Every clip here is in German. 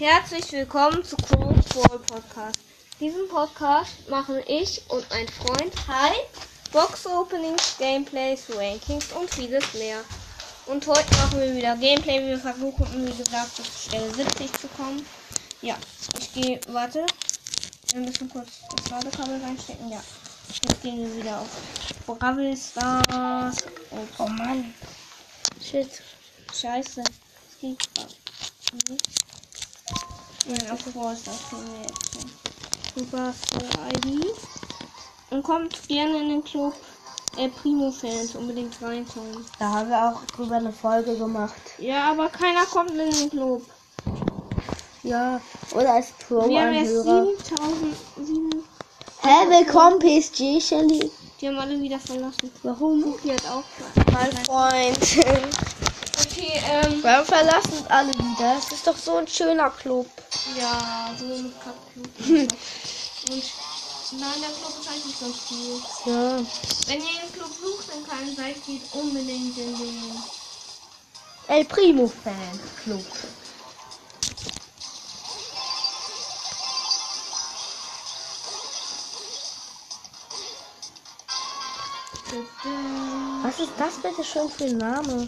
Herzlich willkommen zu Crow's Ball Podcast. Diesen Podcast machen ich und mein Freund Hi, Box Openings, Gameplays, Rankings und vieles mehr. Und heute machen wir wieder Gameplay. Wir versuchen, wie gesagt, bis Stelle 70 zu kommen. Ja, ich gehe, warte. Wir müssen kurz das Ladekabel reinstecken. Ja, jetzt gehen wir wieder auf Bravel Stars. Oh, Mann. Shit. Scheiße. Es geht nicht. Ja, auf Stars gehen wir jetzt hin. Superstar ID. Und kommt gerne in den Club äh, Primo-Fans unbedingt reinkommen. Da haben wir auch drüber eine Folge gemacht. Ja, aber keiner kommt in den Club. Ja, oder als Wir haben jetzt Pro-Anhörer. 7007. Hä, willkommen PSG, Shelly. Die haben alle wieder verlassen. Warum? Die hat auch. Mein Freund. Okay, ähm. Warum verlassen uns alle wieder? Es ist doch so ein schöner Club. Ja, so ein Kackclub. Und nein, der Club ist eigentlich ganz cool. Ja. Wenn ihr den Club sucht, dann kann seid geht unbedingt in den. El Primo Fan Club. Was ist das bitte schon für ein Name?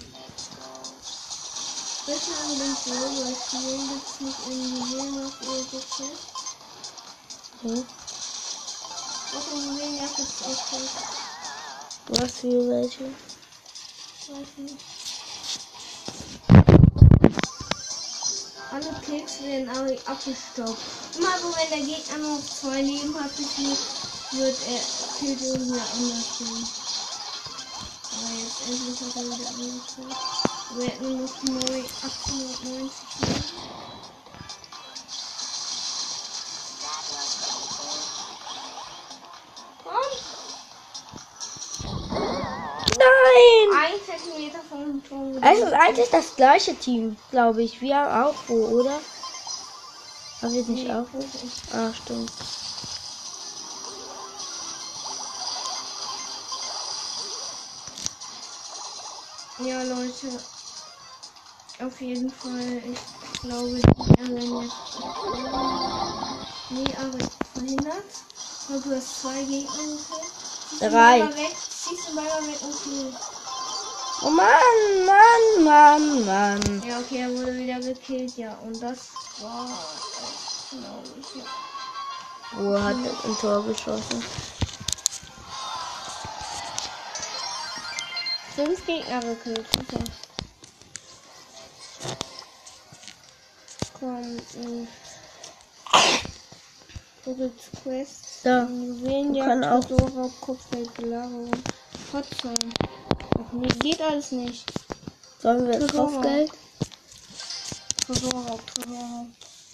Bitte an den Server spielen, gibt's nicht in Juwelen auf ihr Geschäft. Hm? Doch in Juwelen ja gibt's auch nicht. Was für welche? Weiß nicht. Alle Klicks werden aber abgestoppt. Immer so, wenn der Gegner nur noch zwei Leben hat, wird er killt irgendwie anders gehen. Aber jetzt endlich hat er wieder angezeigt. Noch 9, 890 Leben. Komm! Nein! Ein Zentimeter vom Turm. Es ist eigentlich das gleiche Team, glaube ich. Wir haben auch wo, oder? Haben wir nicht Nee, auch wo? Ah, stimmt. Ja, Leute. Auf jeden Fall, ich glaube, die werden jetzt. Nee, aber verhindert. Weil du hast zwei Gegner den Drei. Ziehst den Ball mal weg und kill. Oh Mann, Mann, Mann, Mann. Ja, okay, er wurde wieder gekillt, ja. Und das war. glaube ich, ja. Wo hat er ein Tor geschossen? Fünf Gegner gekillt, super. Komm, mh. Googles Quest. Da. Juwelenjagd, kann auch- Tresorraub, Kopfgeld. Hotline. Ach nee, geht alles nicht. Sollen wir Tresor. Kopfgeld? Tresorraub, Tresorraub.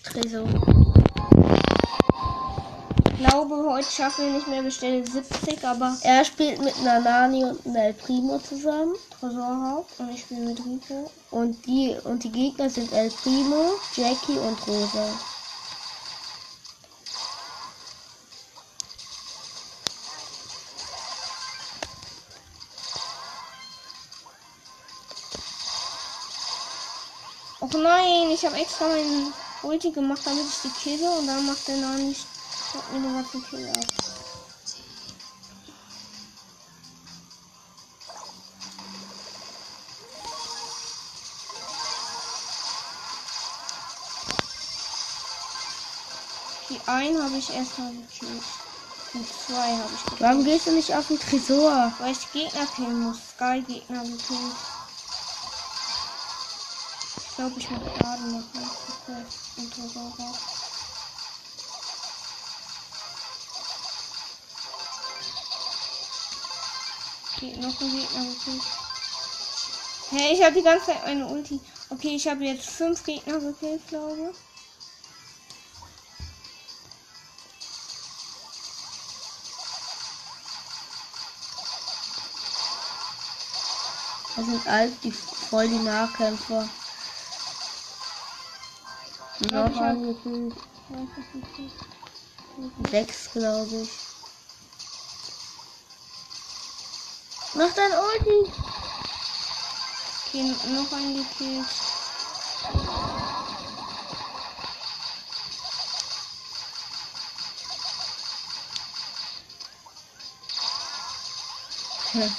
Tresor. Ich glaube, heute schaffen wir nicht mehr Bestelle 70, aber Er spielt mit Nanani und El Primo zusammen. Tresorraub und ich spiele mit Rico. Und die, und die Gegner sind El Primo, Jackie und Rosa. Och nein, ich habe extra meinen Ulti gemacht, damit ich die kille und dann macht der noch macht mir den ganzen Kill ab. Die einen habe ich erstmal gekillt. Die zwei habe ich gekillt. Warum gehst du nicht auf den Tresor? Weil ich Gegner killen muss. Sky-Gegner gekillt. Ich glaube, ich muss machen. Okay. Und Tresor raus. Noch ein Gegner gekillt. Hey, ich habe die ganze Zeit eine Ulti. Okay, ich habe jetzt fünf Gegner gekillt, glaube ich. Das sind all die voll die Nahkämpfer. Noch ein nicht. sechs, glaube ich. Mach dein Ulti. Okay, noch ein gekillt. Hm.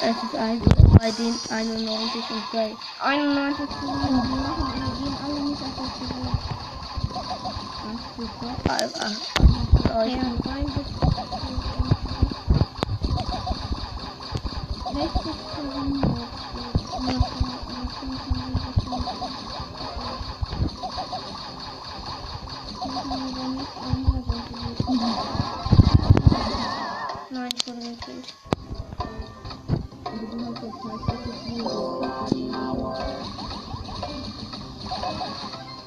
Es ist einfach bei den 91 und bei 91 zu machen, die machen, die gehen alle nicht auf das Büro. Ganz super. Alter. Ja, Nein, ich wurde gekillt.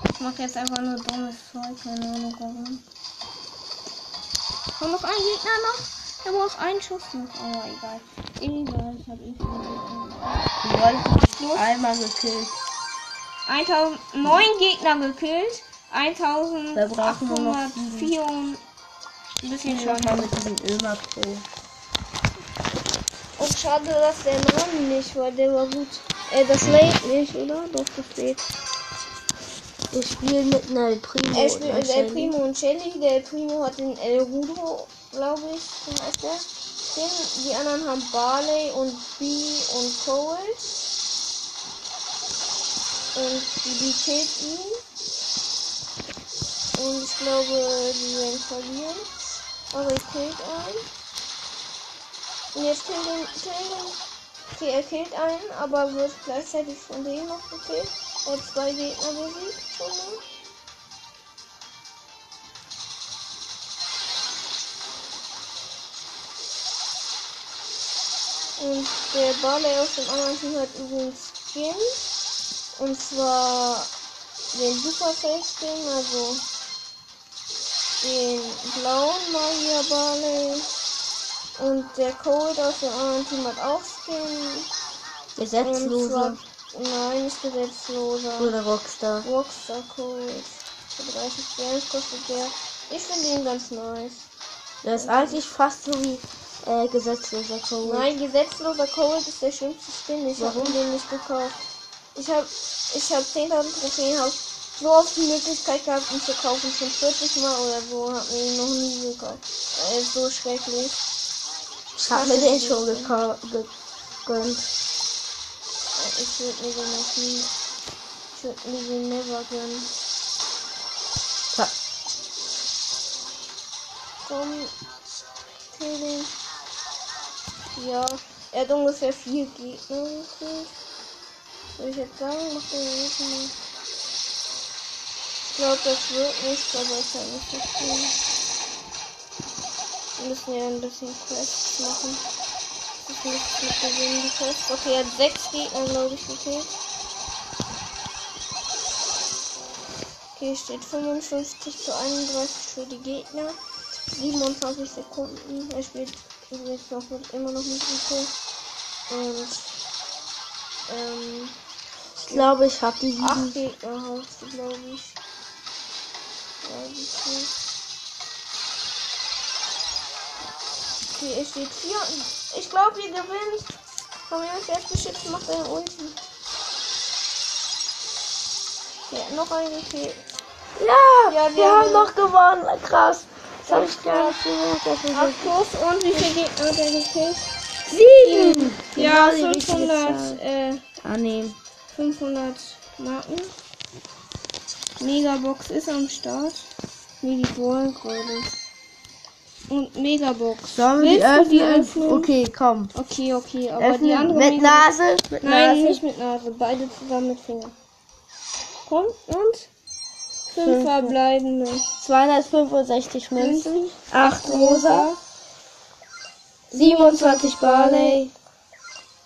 Ich mach jetzt einfach nur dummes Zeug, keine Ahnung warum. Komm noch ein Gegner noch? Der braucht einen Schuss noch. Oh, egal. Egal, ich hab ihn mich einmal gekillt. 1009 Gegner gekillt. Wir brauchen nur noch 1804 und ein bisschen mach mal schon. mit diesem Ömer Pro. Oh, schade, dass der Name nicht war. Der war gut. Äh, das lädt nicht, oder? Doch, das lädt. Ich spiele mit einer Primo. Er spielt und mit El. Primo und Shelly. Der El Primo hat den El Rudo, glaube ich, heißt der. Den, die anderen haben Barley und Bee und Cold. Und die, killt ihn. Und ich glaube, die werden verlieren. Aber ich killt einen. Und jetzt killt ihn, killt. Okay, er killt einen, aber wird gleichzeitig von dem noch gekillt. Hat zwei Gegner besiegt. Schon mal. Und der Barley aus dem anderen Team hat übrigens Skin. Und zwar den Supercell Skin, also den blauen Magier Barley. Und der Cold aus dem anderen Team hat auch Skin. Gesetzlose nein, nicht gesetzloser. oder Rockstar. Rockstar Cold. Für 30 Gems kostet der. Ich finde ihn ganz nice. Das ist eigentlich fast so wie äh, gesetzloser Code. Nein, gesetzloser Cold ist der schlimmste Skin. Ich habe den nicht gekauft. Ich habe ich hab 10.000 Trophäen, habe so oft die Möglichkeit gehabt, ihn zu kaufen. Schon 40 Mal oder so. Hab mir ihn noch nie gekauft. Er ist so schrecklich. Ich hab mir den schon gekauft. gegönnt. Ich würde mir den noch nie. Ich würde mir den never gönnen. Komm, kill den. Ja, er hat ungefähr vier Gegner. Soll ich jetzt sagen, mach den nicht mal. Ich glaube, das wird nicht, aber ist ja nicht so. Wir müssen ja ein bisschen Quests machen. Das ist nicht mit gewinnen, die Quests. Okay, er hat sechs Gegner, glaube ich, gekillt. Okay, steht 55 zu 31 für die Gegner. 27 Sekunden. Er spielt übrigens noch mit, immer noch mit Rico. Und ähm, Ich glaube, ich hab die acht sieben. Gegner hast du, glaube ich. Wie viel? Okay, es steht 4. Ich glaube, ihr gewinnt. Komm her, jetzt beschützen, macht deine Ulti. Okay, noch ein gekillt. Ja, Ja, wir, wir haben haben- noch gewonnen. Krass. Das habe ich gar nicht gemerkt. Das ist Abschluss und wie viele Gegner hat er gekillt? sieben. Ja, Genau die richtige 500, Zahl. äh, Annehmen. 500 Marken. Megabox ist am Start. Nee, die wollen gerade. Und Megabox. Sollen wir die öffnen? die öffnen? Okay, komm. Okay, okay, aber die Öffnen andere mit Mega- Nase. Mit Nein, Nase. nicht mit Nase. Beide zusammen mit Finger. Komm, und? Fünf Fünf. verbleibende. 265 Münzen. Münzen. 8 rosa. 27 Barley.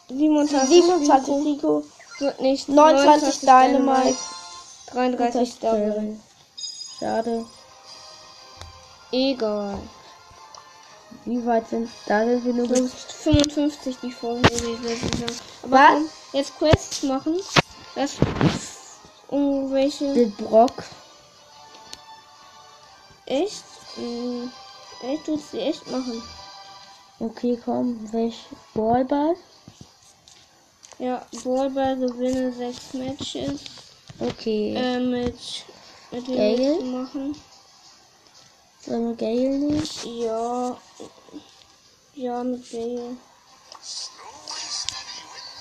27, 27 Rico. Wird nicht. 29 Dynamite. 33 Double. Schade. Egal. Wie weit sind da sind wir nur bis 55 die vorherige Saison. Aber Was? jetzt Quests machen. Das irgendwelche mit Brock. Echt? Hm, echt tut's die echt machen. Okay, komm. Welch Ballball? Ja, Ballball gewinne 6 Matches. Okay. Äh, mit mit Gale? machen? Sollen wir Gale nehmen? Ja. Ja, mit Gale.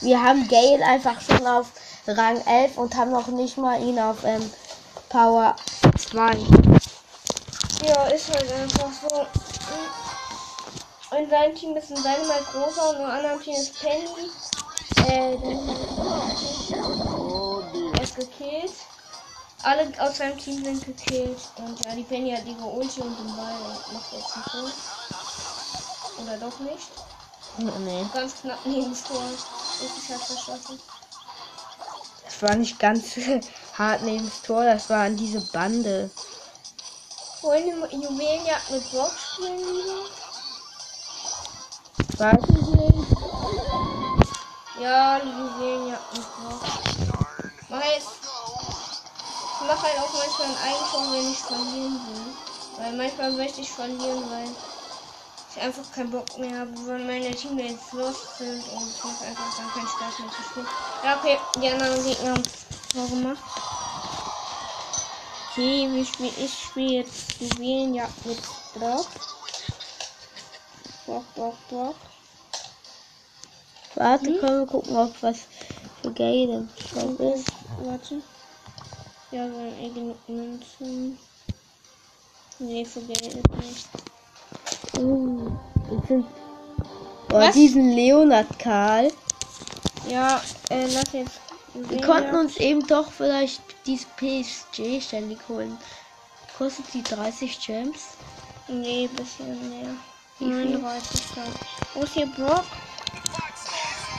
Wir haben Gale einfach schon auf Rang 11 und haben noch nicht mal ihn auf ähm, Power 2. Ja, ist halt einfach so. In seinem Team ist ein Dynamite großer und im anderen Team ist Penny. Äh, der ist gekillt. Alle aus seinem Team sind gekillt. Und ja, die Penny hat ihre Ulti und den Ball und macht jetzt einen Tor. Oder doch nicht? Nee, Ganz knapp neben das Tor. Richtig hart verschossen. das war nicht ganz hart neben das Tor, das war an diese Bande. Wollen wir Juwelenjagd mit Brock spielen lieber? Weiß ich nicht. Ja, die Juwelenjagd mit Brock. Mach jetzt. Ich mach halt auch manchmal ein Eigentor, wenn ich verlieren will. Weil manchmal möchte ich verlieren, weil ich einfach keinen Bock mehr habe, weil meine Teammates lost sind und ich mache einfach dann keinen Spaß mehr zu spielen. Ja, okay, die anderen Gegner haben Tor gemacht. Okay, wir spiel, ich spiele jetzt Juwelenjagd mit Brock. Brock, Brock, Brock. Warte, Hm? können wir gucken, ob was für im Shop ist. Warte. Ja, wir haben eh genug Münzen. Nee, für Geld ist nicht. Uh, das sind oh, Was? diesen Leonard Karl. Ja, äh, lass jetzt. Wir konnten uns eben doch vielleicht dieses PSG ständig holen. Kostet die 30 Gems? Nee, bisschen mehr. Wie viel? 39 glaub ich. Wo ist hier Brock?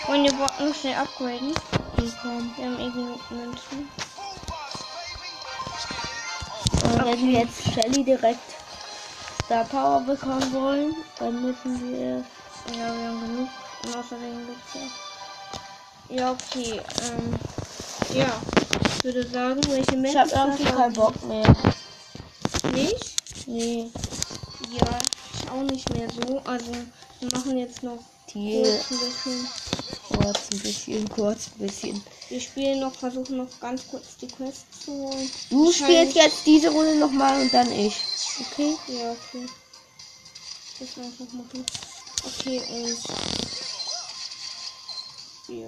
Wollen wir Brock noch schnell upgraden? Hier kommen. Wir haben eh genug Münzen. Und wenn wir jetzt Shelly direkt Star Power bekommen wollen, dann müssen wir. Ja, wir haben genug. Und außerdem gibt's ja. Ja, okay. Ähm, ja. Ich würde sagen, welche Ich Menschen. hab irgendwie keinen Bock mehr. Nicht? Nee. Ja, ich auch nicht mehr so. Also, wir machen jetzt noch Thiel. kurz ein bisschen. Kurz ein bisschen, kurz ein bisschen. Wir spielen noch, versuchen noch ganz kurz die Quest zu holen. Du spielst jetzt diese Runde nochmal und dann ich. Okay? Ja, okay. Das einfach machen. Okay, und. Ja.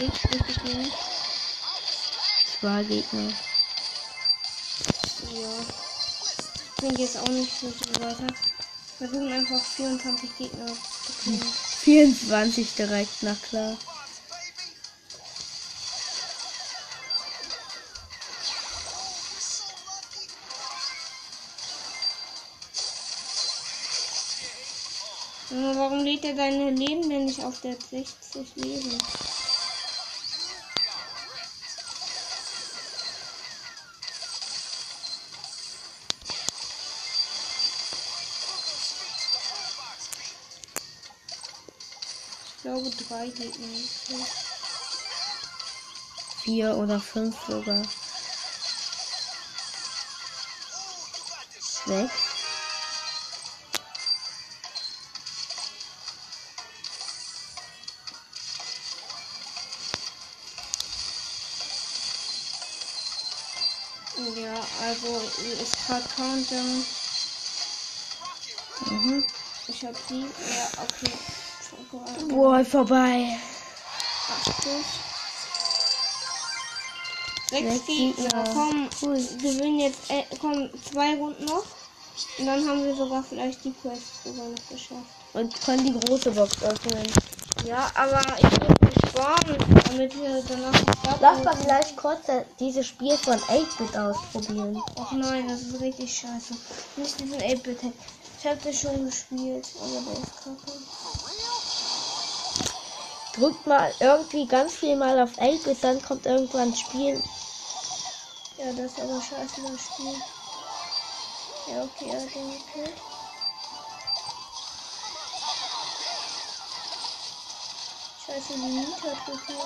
Gekillt, richtig wenig. Zwei Gegner. Ja. Bringt jetzt auch nicht so viel weiter. Wir versuchen einfach 24 Gegner zu kriegen. 24 direkt, na klar. Warum lädt er deine Leben denn nicht auf der 60 Leben? Glaube drei Gegner. Vier oder fünf sogar. Sechs. Ja, also ist gerade Countdown. Mhm. Ich hab die. Ja, okay. Boah, vorbei. Achtung. Sechs Sechs Gegner. Komm, Cool. wir gewinnen jetzt. Äh, komm, zwei Runden noch. Und dann haben wir sogar vielleicht die Quest sogar noch geschafft. Und können die große Box öffnen. Ja, aber ich will nicht sparen, damit wir danach nicht Lass mal vielleicht kurz dieses Spiel von 8-Bit ausprobieren. Ach nein, das ist richtig scheiße. Nicht diesen 8-Bit. Ich hab das schon gespielt, aber der ist kacke. Drückt mal irgendwie ganz viel mal auf 8-Bit, dann kommt irgendwann ein Spiel. Ja, das ist aber scheiße, das Spiel. Ja, okay, den gekillt. Scheiße, die Miet hat gekillt.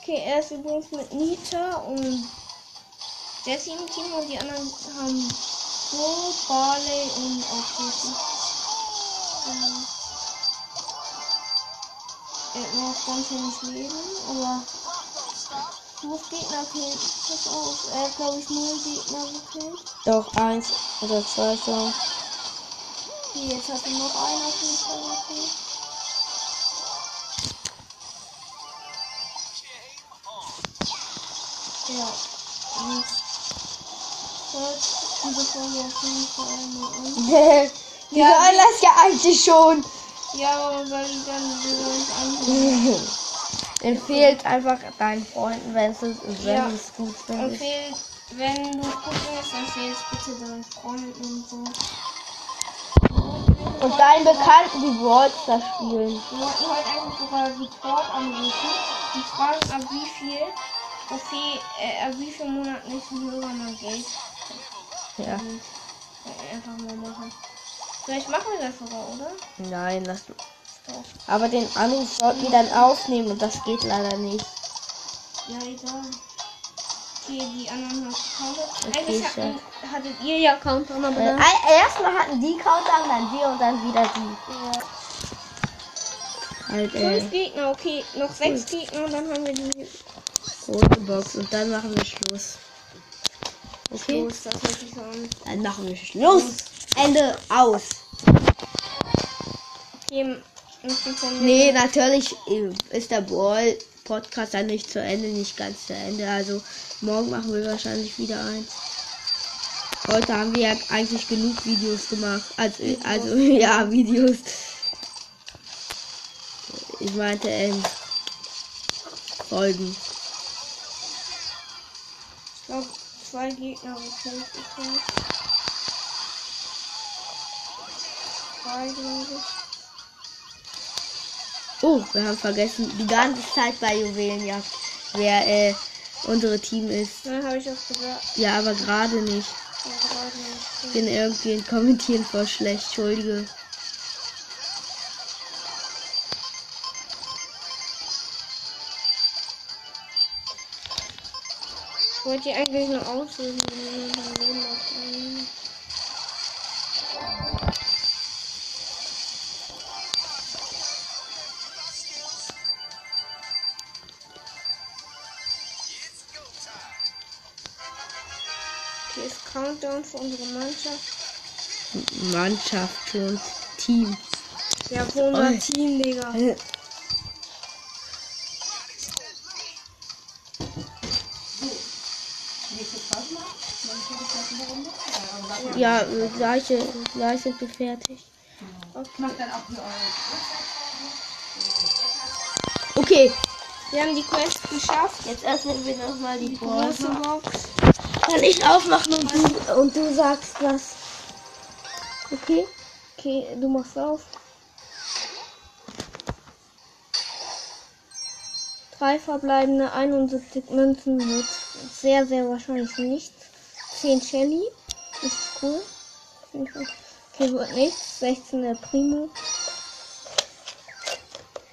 Okay, er ist übrigens mit Nita und Jesse im Team und die anderen haben Bo, Barley und auch Jesse. Ähm, er hat noch ganz wenig Leben, aber ist Gegner killen? Pass auf, er hat glaube ich null Gegner gekillt. Doch, eins oder zwei so. Okay, jetzt hat er noch einen auf jeden Fall gekillt. Diese Folge auf jeden Fall mal an. Die sollen das ja eigentlich schon. Ja, aber soll ich dann wieder nicht an. Empfehlt einfach deinen Freunden, wenn es wenn Ja. es gut findest. Empfehlt, wenn du gut findest, empfehlst bitte deinen Freunden und so. Und deinen Bekannten, die Wallstar spielen. Wir wollten heute eigentlich sogar Support anrufen und fragen, ab wie viel Trophäe, äh, ab wie viel monatlichen Hörer man Geld Ja. Mhm. Äh, einfach mal machen. Vielleicht machen wir das sogar, oder? Nein, lass. Doch. Aber den Anruf sollten wir dann aufnehmen und das geht leider nicht. Ja, egal. Okay, die anderen haben Counter. Eigentlich hatten, hattet ihr ja Counter, aber Äh, dann. ein- erstmal hatten die Countdown, dann wir und dann wieder die. Ja. Halt, äh, Fünf Gegner, okay. Noch sechs Gegner und dann haben wir die rote Box und dann machen wir Schluss. Okay? Los, das hört sich so an. Dann machen wir Schluss. Ende aus. Okay, Nee, natürlich äh, ist der Ball Podcast dann nicht zu Ende, nicht ganz zu Ende. Also morgen machen wir wahrscheinlich wieder eins. Heute haben wir ja eigentlich genug Videos gemacht. Also, also ja, Videos. Ich meinte, ähm, Folgen. Ich glaube, zwei Gegner gekillt. Okay. Zwei, glaube ich. Oh, wir haben vergessen, die ganze Zeit bei Juwelenjagd, wer äh, unsere Team ist. Dann habe ich auch gesagt. Ja, aber gerade nicht. Ja, gerade nicht. Ich bin irgendwie in Kommentieren voll schlecht, entschuldige. Wollte die eigentlich nur auf Okay, ist Countdown für unsere Mannschaft. Mannschaft schon, Team. Ja, für unser Oi. Team, Digga. Ja, äh, gleiche, gleich sind wir fertig. Okay, Wir haben die Quest geschafft. jetzt öffnen wir nochmal die Große Box. Box. Kann ich aufmachen und du, und du sagst was. Okay? Okay, du machst auf. Drei verbleibende 71 Münzen wird sehr, sehr wahrscheinlich nichts. 10 Shelly. Cool. Okay, wird nichts. 16 der Primo.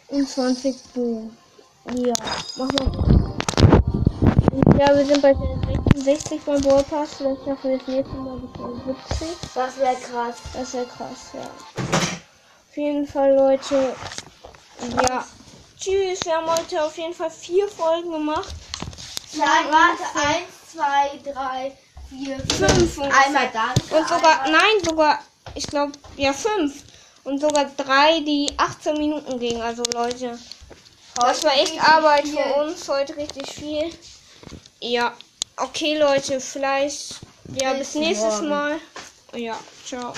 Und 20 Bo. Ja, mach mal. Ja, wir sind bei 66 beim Ballpass. Vielleicht schaffen wir das nächste Mal bis auf 70. Das wäre krass. Das ja krass, ja. Auf jeden Fall, Leute. Ja. Tschüss. Wir haben heute auf jeden Fall vier Folgen gemacht. Nein, warte. Eins, zwei, drei, vier, Fünf. Einmal danke. Und sogar, einmal- nein, sogar, ich glaube, ja, fünf. Und sogar drei, die 18 Minuten gingen. Also, Leute. Das war echt Arbeit viel. für uns. Heute richtig viel. Ja. Okay, Leute. Vielleicht, ja, bis Bis nächstes morgen. Mal. Ja, ciao.